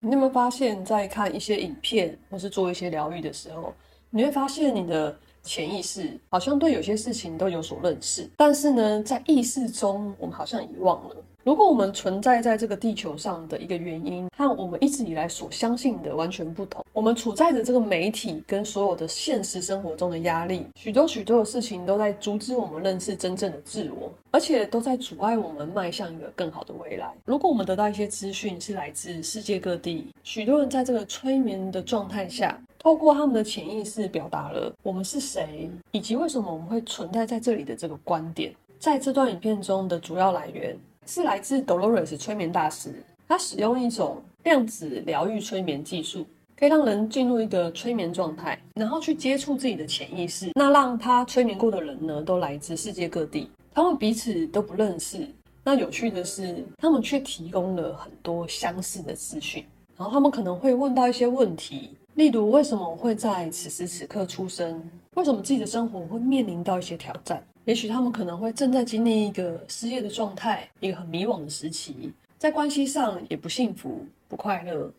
你有没有发现，在看一些影片或是做一些疗愈的时候，你会发现你的潜意识好像对有些事情都有所认识，但是呢，在意识中，我们好像遗忘了。如果我们存在在这个地球上的一个原因和我们一直以来所相信的完全不同，我们处在的这个媒体跟所有的现实生活中的压力，许多许多的事情都在阻止我们认识真正的自我，而且都在阻碍我们迈向一个更好的未来。如果我们得到一些资讯是来自世界各地，许多人在这个催眠的状态下，透过他们的潜意识表达了我们是谁，以及为什么我们会存在在这里的这个观点。在这段影片中的主要来源。是来自 Dolores 催眠大师，他使用一种量子疗愈催眠技术，可以让人进入一个催眠状态，然后去接触自己的潜意识。那让他催眠过的人呢，都来自世界各地，他们彼此都不认识。那有趣的是，他们却提供了很多相似的资讯。然后他们可能会问到一些问题，例如为什么我会在此时此刻出生？为什么自己的生活会面临到一些挑战？也许他们可能会正在经历一个失业的状态，一个很迷惘的时期，在关系上也不幸福、不快乐，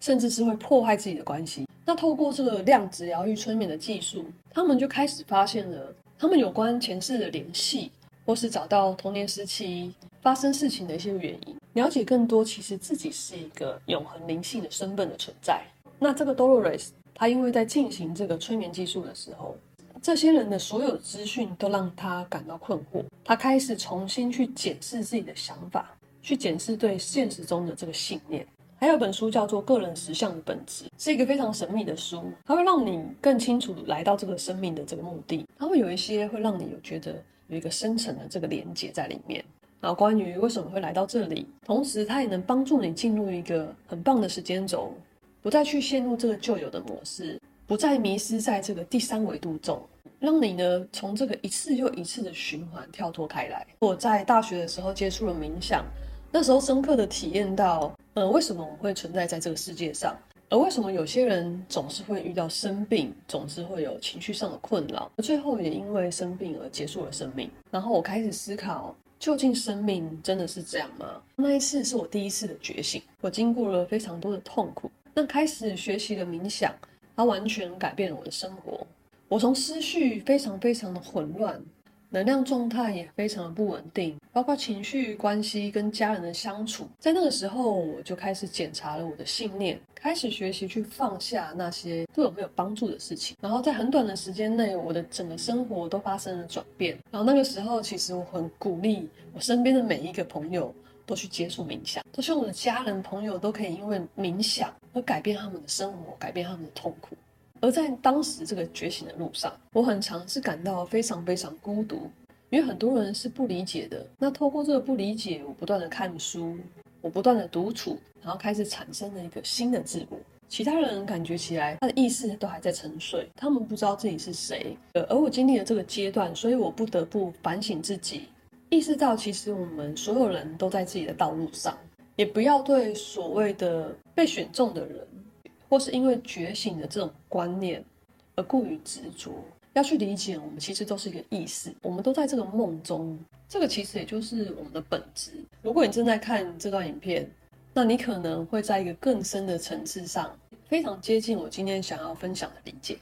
甚至是会破坏自己的关系。那透过这个量子疗愈催眠的技术，他们就开始发现了他们有关前世的联系，或是找到童年时期发生事情的一些原因，了解更多其实自己是一个永恒灵性的身份的存在。那这个 Dolores，他因为在进行这个催眠技术的时候，这些人的所有资讯都让他感到困惑，他开始重新去检视自己的想法，去检视对现实中的这个信念。还有本书叫做《个人实相的本质》，是一个非常神秘的书，它会让你更清楚来到这个生命的这个目的。它会有一些会让你有觉得有一个深层的这个连接在里面。然后关于为什么会来到这里，同时它也能帮助你进入一个很棒的时间轴，不再去陷入这个旧有的模式。不再迷失在这个第三维度中，让你呢从这个一次又一次的循环跳脱开来。我在大学的时候接触了冥想，那时候深刻的体验到，呃，为什么我会存在在这个世界上，而为什么有些人总是会遇到生病，总是会有情绪上的困扰，最后也因为生病而结束了生命。然后我开始思考，究竟生命真的是这样吗？那一次是我第一次的觉醒，我经过了非常多的痛苦，那开始学习了冥想。它完全改变了我的生活。我从思绪非常非常的混乱，能量状态也非常的不稳定，包括情绪、关系跟家人的相处。在那个时候，我就开始检查了我的信念，开始学习去放下那些对我没有帮助的事情。然后在很短的时间内，我的整个生活都发生了转变。然后那个时候，其实我很鼓励我身边的每一个朋友都去接触冥想，都希望我的家人朋友都可以因为冥想。而改变他们的生活，改变他们的痛苦。而在当时这个觉醒的路上，我很常是感到非常非常孤独，因为很多人是不理解的。那透过这个不理解，我不断的看书，我不断的独处，然后开始产生了一个新的自我。其他人感觉起来，他的意识都还在沉睡，他们不知道自己是谁。而我经历了这个阶段，所以我不得不反省自己，意识到其实我们所有人都在自己的道路上。也不要对所谓的被选中的人，或是因为觉醒的这种观念而过于执着。要去理解，我们其实都是一个意识，我们都在这个梦中。这个其实也就是我们的本质。如果你正在看这段影片，那你可能会在一个更深的层次上，非常接近我今天想要分享的理解。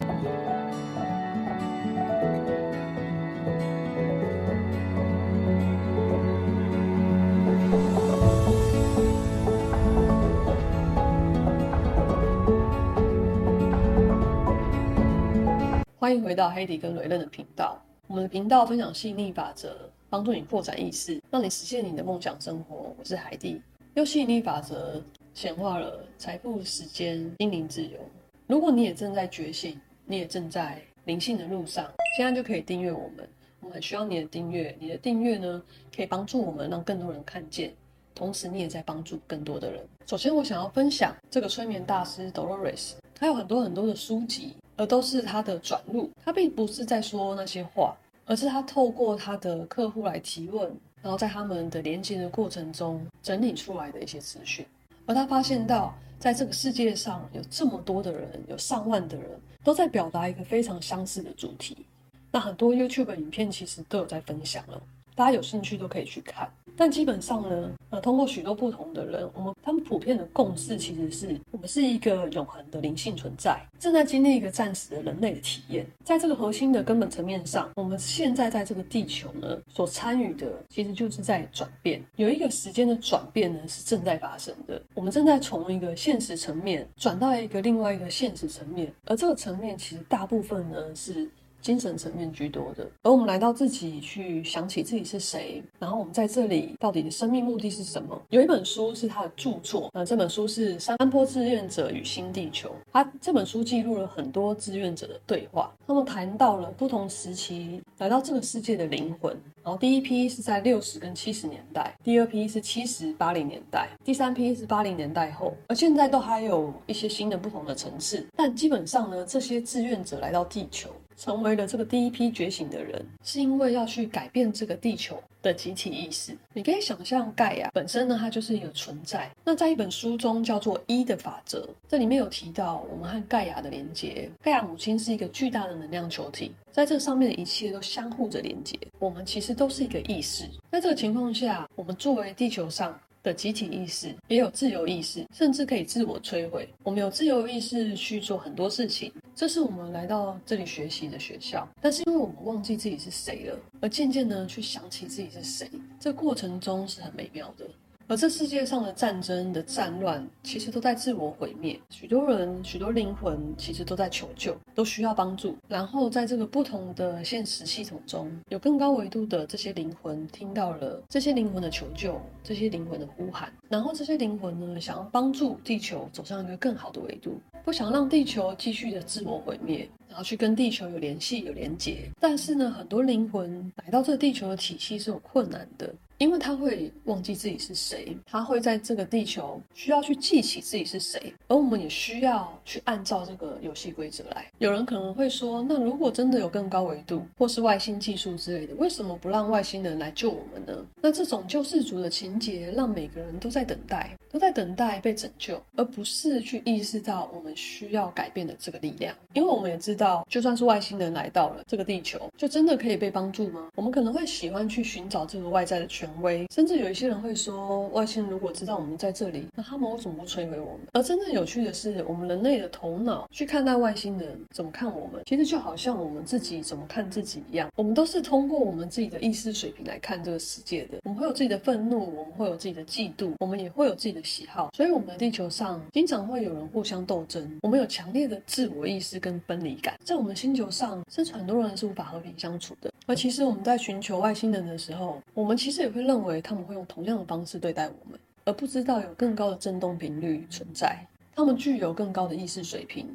欢迎回到海蒂跟雷任的频道。我们的频道分享吸引力法则，帮助你扩展意识，让你实现你的梦想生活。我是海蒂，用吸引力法则显化了财富、时间、心灵自由。如果你也正在觉醒，你也正在灵性的路上，现在就可以订阅我们。我们很需要你的订阅，你的订阅呢，可以帮助我们让更多人看见，同时你也在帮助更多的人。首先，我想要分享这个催眠大师 Dolores，他有很多很多的书籍。而都是他的转录，他并不是在说那些话，而是他透过他的客户来提问，然后在他们的连接的过程中整理出来的一些资讯。而他发现到，在这个世界上有这么多的人，有上万的人都在表达一个非常相似的主题。那很多 YouTube 影片其实都有在分享了，大家有兴趣都可以去看。但基本上呢，呃，通过许多不同的人，我们他们普遍的共识其实是我们是一个永恒的灵性存在，正在经历一个暂时的人类的体验。在这个核心的根本层面上，我们现在在这个地球呢，所参与的其实就是在转变，有一个时间的转变呢是正在发生的。我们正在从一个现实层面转到一个另外一个现实层面，而这个层面其实大部分呢是。精神层面居多的，而我们来到自己去想起自己是谁，然后我们在这里到底的生命目的是什么？有一本书是他的著作，那，这本书是《山坡志愿者与新地球》，他这本书记录了很多志愿者的对话，他们谈到了不同时期来到这个世界的灵魂，然后第一批是在六十跟七十年代，第二批是七十八零年代，第三批是八零年代后，而现在都还有一些新的不同的层次，但基本上呢，这些志愿者来到地球。成为了这个第一批觉醒的人，是因为要去改变这个地球的集体意识。你可以想象，盖亚本身呢，它就是一个存在。那在一本书中叫做《一的法则》，这里面有提到我们和盖亚的连接。盖亚母亲是一个巨大的能量球体，在这上面的一切都相互着连接。我们其实都是一个意识。在这个情况下，我们作为地球上的集体意识，也有自由意识，甚至可以自我摧毁。我们有自由意识去做很多事情。这是我们来到这里学习的学校，但是因为我们忘记自己是谁了，而渐渐的去想起自己是谁，这过程中是很美妙的。而这世界上的战争的战乱，其实都在自我毁灭。许多人、许多灵魂，其实都在求救，都需要帮助。然后在这个不同的现实系统中，有更高维度的这些灵魂听到了这些灵魂的求救，这些灵魂的呼喊。然后这些灵魂呢，想要帮助地球走上一个更好的维度，不想让地球继续的自我毁灭，然后去跟地球有联系、有连结。但是呢，很多灵魂来到这个地球的体系是有困难的。因为他会忘记自己是谁，他会在这个地球需要去记起自己是谁，而我们也需要去按照这个游戏规则来。有人可能会说，那如果真的有更高维度或是外星技术之类的，为什么不让外星人来救我们呢？那这种救世主的情节，让每个人都在等待，都在等待被拯救，而不是去意识到我们需要改变的这个力量。因为我们也知道，就算是外星人来到了这个地球，就真的可以被帮助吗？我们可能会喜欢去寻找这个外在的权威，甚至有一些人会说，外星人如果知道我们在这里，那他们为什么不摧毁我们？而真正有趣的是，我们人类的头脑去看待外星人怎么看我们，其实就好像我们自己怎么看自己一样。我们都是通过我们自己的意识水平来看这个世界的。我们会有自己的愤怒，我们会有自己的嫉妒，我们也会有自己的喜好。所以，我们的地球上经常会有人互相斗争。我们有强烈的自我意识跟分离感，在我们星球上，甚至很多人是无法和平相处的。而其实我们在寻求外星人的时候，我们其实也会认为他们会用同样的方式对待我们，而不知道有更高的振动频率存在。他们具有更高的意识水平，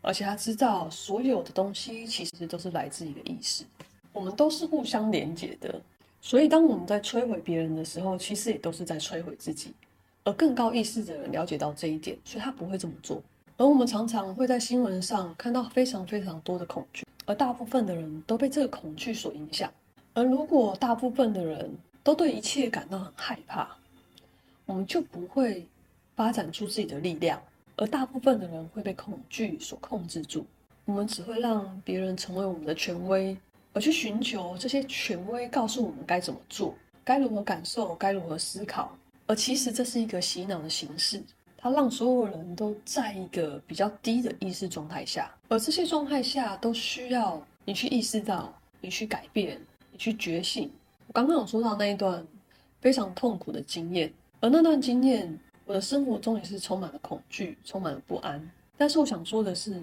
而且他知道所有的东西其实都是来自一个意识。我们都是互相连接的，所以当我们在摧毁别人的时候，其实也都是在摧毁自己。而更高意识的人了解到这一点，所以他不会这么做。而我们常常会在新闻上看到非常非常多的恐惧。而大部分的人都被这个恐惧所影响，而如果大部分的人都对一切感到很害怕，我们就不会发展出自己的力量，而大部分的人会被恐惧所控制住。我们只会让别人成为我们的权威，而去寻求这些权威告诉我们该怎么做，该如何感受，该如何思考。而其实这是一个洗脑的形式。它让所有人都在一个比较低的意识状态下，而这些状态下都需要你去意识到，你去改变，你去觉醒。我刚刚有说到那一段非常痛苦的经验，而那段经验，我的生活中也是充满了恐惧，充满了不安。但是我想说的是，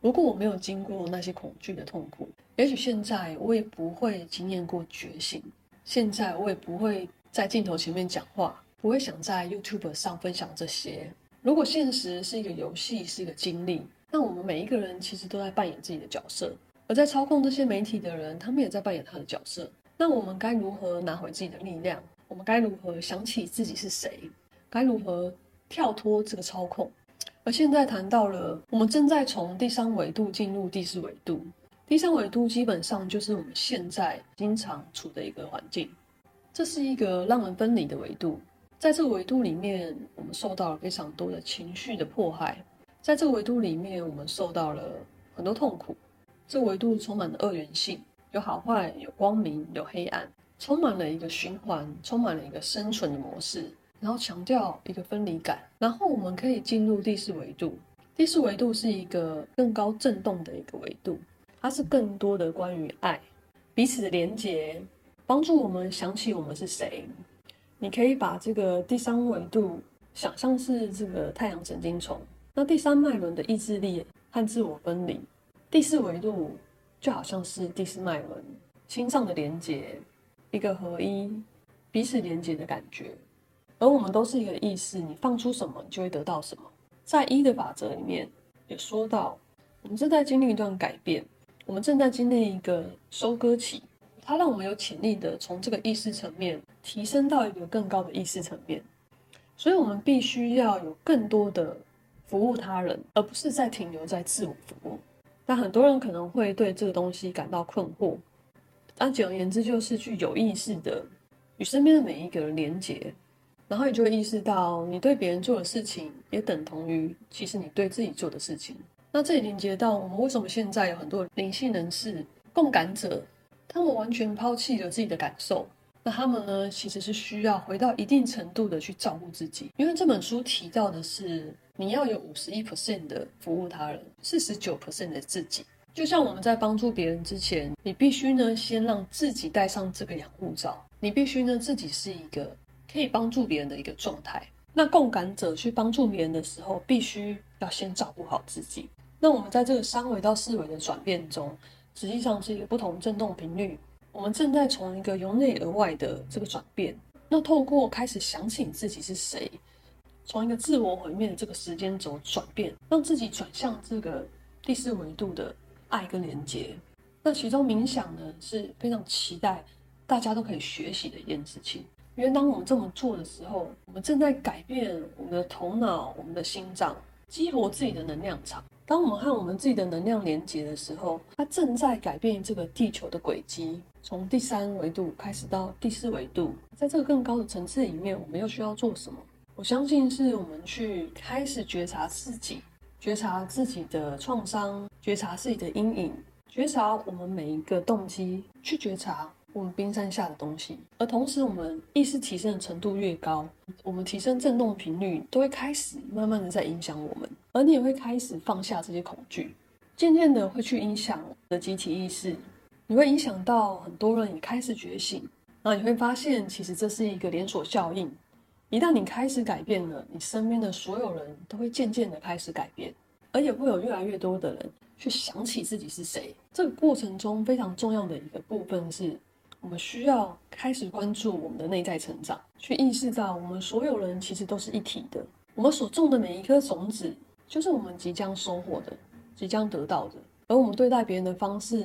如果我没有经过那些恐惧的痛苦，也许现在我也不会经验过觉醒，现在我也不会在镜头前面讲话。不会想在 YouTube 上分享这些。如果现实是一个游戏，是一个经历，那我们每一个人其实都在扮演自己的角色。而在操控这些媒体的人，他们也在扮演他的角色。那我们该如何拿回自己的力量？我们该如何想起自己是谁？该如何跳脱这个操控？而现在谈到了，我们正在从第三维度进入第四维度。第三维度基本上就是我们现在经常处的一个环境，这是一个让人分离的维度。在这个维度里面，我们受到了非常多的情绪的迫害。在这个维度里面，我们受到了很多痛苦。这个维度充满了二元性，有好坏，有光明，有黑暗。充满了一个循环，充满了一个生存的模式，然后强调一个分离感，然后我们可以进入第四维度。第四维度是一个更高震动的一个维度，它是更多的关于爱、彼此的连结，帮助我们想起我们是谁。你可以把这个第三维度想象是这个太阳神经丛，那第三脉轮的意志力和自我分离，第四维度就好像是第四脉轮心脏的连接，一个合一、彼此连接的感觉。而我们都是一个意识，你放出什么，你就会得到什么。在一的法则里面也说到，我们正在经历一段改变，我们正在经历一个收割期，它让我们有潜力的从这个意识层面提升到一个更高的意识层面，所以我们必须要有更多的服务他人，而不是在停留在自我服务。但很多人可能会对这个东西感到困惑，那简而言之，就是去有意识的与身边的每一个人连接。然后你就会意识到，你对别人做的事情也等同于其实你对自己做的事情。那这里连接到我们为什么现在有很多灵性人士、共感者，他们完全抛弃了自己的感受。那他们呢，其实是需要回到一定程度的去照顾自己。因为这本书提到的是，你要有五十一 percent 的服务他人，四十九 percent 的自己。就像我们在帮助别人之前，你必须呢先让自己戴上这个养护罩，你必须呢自己是一个。可以帮助别人的一个状态。那共感者去帮助别人的时候，必须要先照顾好自己。那我们在这个三维到四维的转变中，实际上是一个不同振动频率。我们正在从一个由内而外的这个转变。那透过开始想起你自己是谁，从一个自我毁灭的这个时间轴转变，让自己转向这个第四维度的爱跟连接。那其中冥想呢，是非常期待大家都可以学习的一件事情。因为当我们这么做的时候，我们正在改变我们的头脑、我们的心脏，激活自己的能量场。当我们和我们自己的能量连接的时候，它正在改变这个地球的轨迹，从第三维度开始到第四维度。在这个更高的层次里面，我们又需要做什么？我相信是我们去开始觉察自己，觉察自己的创伤，觉察自己的阴影，觉察我们每一个动机，去觉察。我们冰山下的东西，而同时，我们意识提升的程度越高，我们提升振动频率都会开始慢慢的在影响我们，而你也会开始放下这些恐惧，渐渐的会去影响的集体意识，你会影响到很多人也开始觉醒，那你会发现，其实这是一个连锁效应，一旦你开始改变了，你身边的所有人都会渐渐的开始改变，而也会有越来越多的人去想起自己是谁。这个过程中非常重要的一个部分是。我们需要开始关注我们的内在成长，去意识到我们所有人其实都是一体的。我们所种的每一颗种子，就是我们即将收获的，即将得到的。而我们对待别人的方式，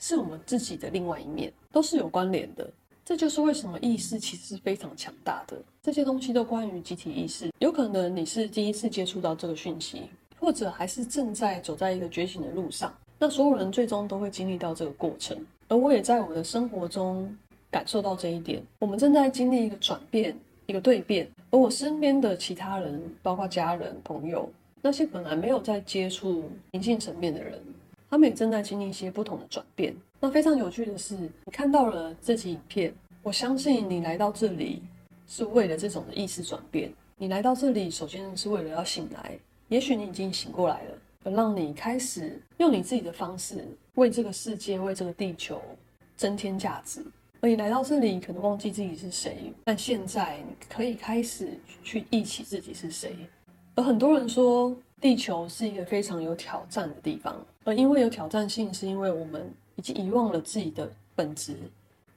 是我们自己的另外一面，都是有关联的。这就是为什么意识其实是非常强大的。这些东西都关于集体意识。有可能你是第一次接触到这个讯息，或者还是正在走在一个觉醒的路上。那所有人最终都会经历到这个过程。而我也在我的生活中感受到这一点。我们正在经历一个转变，一个蜕变。而我身边的其他人，包括家人、朋友，那些本来没有在接触灵性层面的人，他们也正在经历一些不同的转变。那非常有趣的是，你看到了这集影片，我相信你来到这里是为了这种的意识转变。你来到这里，首先是为了要醒来。也许你已经醒过来了。而让你开始用你自己的方式为这个世界、为这个地球增添价值。而你来到这里，可能忘记自己是谁，但现在你可以开始去忆起自己是谁。而很多人说，地球是一个非常有挑战的地方，而因为有挑战性，是因为我们已经遗忘了自己的本质，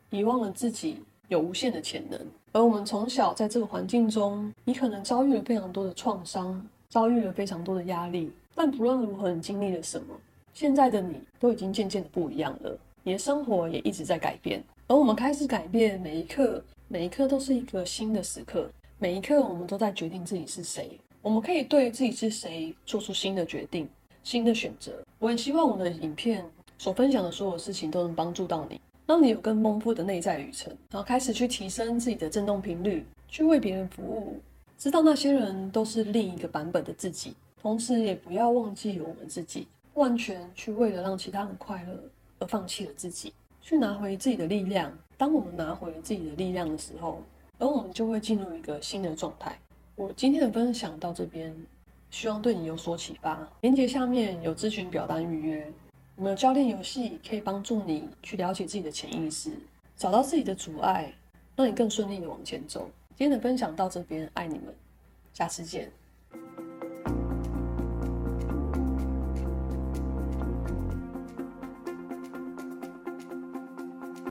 遗忘了自己有无限的潜能。而我们从小在这个环境中，你可能遭遇了非常多的创伤，遭遇了非常多的压力。但不论如何，你经历了什么，现在的你都已经渐渐的不一样了。你的生活也一直在改变，而我们开始改变，每一刻，每一刻都是一个新的时刻。每一刻，我们都在决定自己是谁。我们可以对自己是谁做出新的决定、新的选择。我很希望我的影片所分享的所有事情都能帮助到你，让你有更丰富的内在旅程，然后开始去提升自己的振动频率，去为别人服务，知道那些人都是另一个版本的自己。同时，也不要忘记我们自己，完全去为了让其他人快乐而放弃了自己。去拿回自己的力量。当我们拿回自己的力量的时候，而我们就会进入一个新的状态。我今天的分享到这边，希望对你有所启发。链接下面有咨询表单预约，我们有教练游戏可以帮助你去了解自己的潜意识，找到自己的阻碍，让你更顺利的往前走。今天的分享到这边，爱你们，下次见。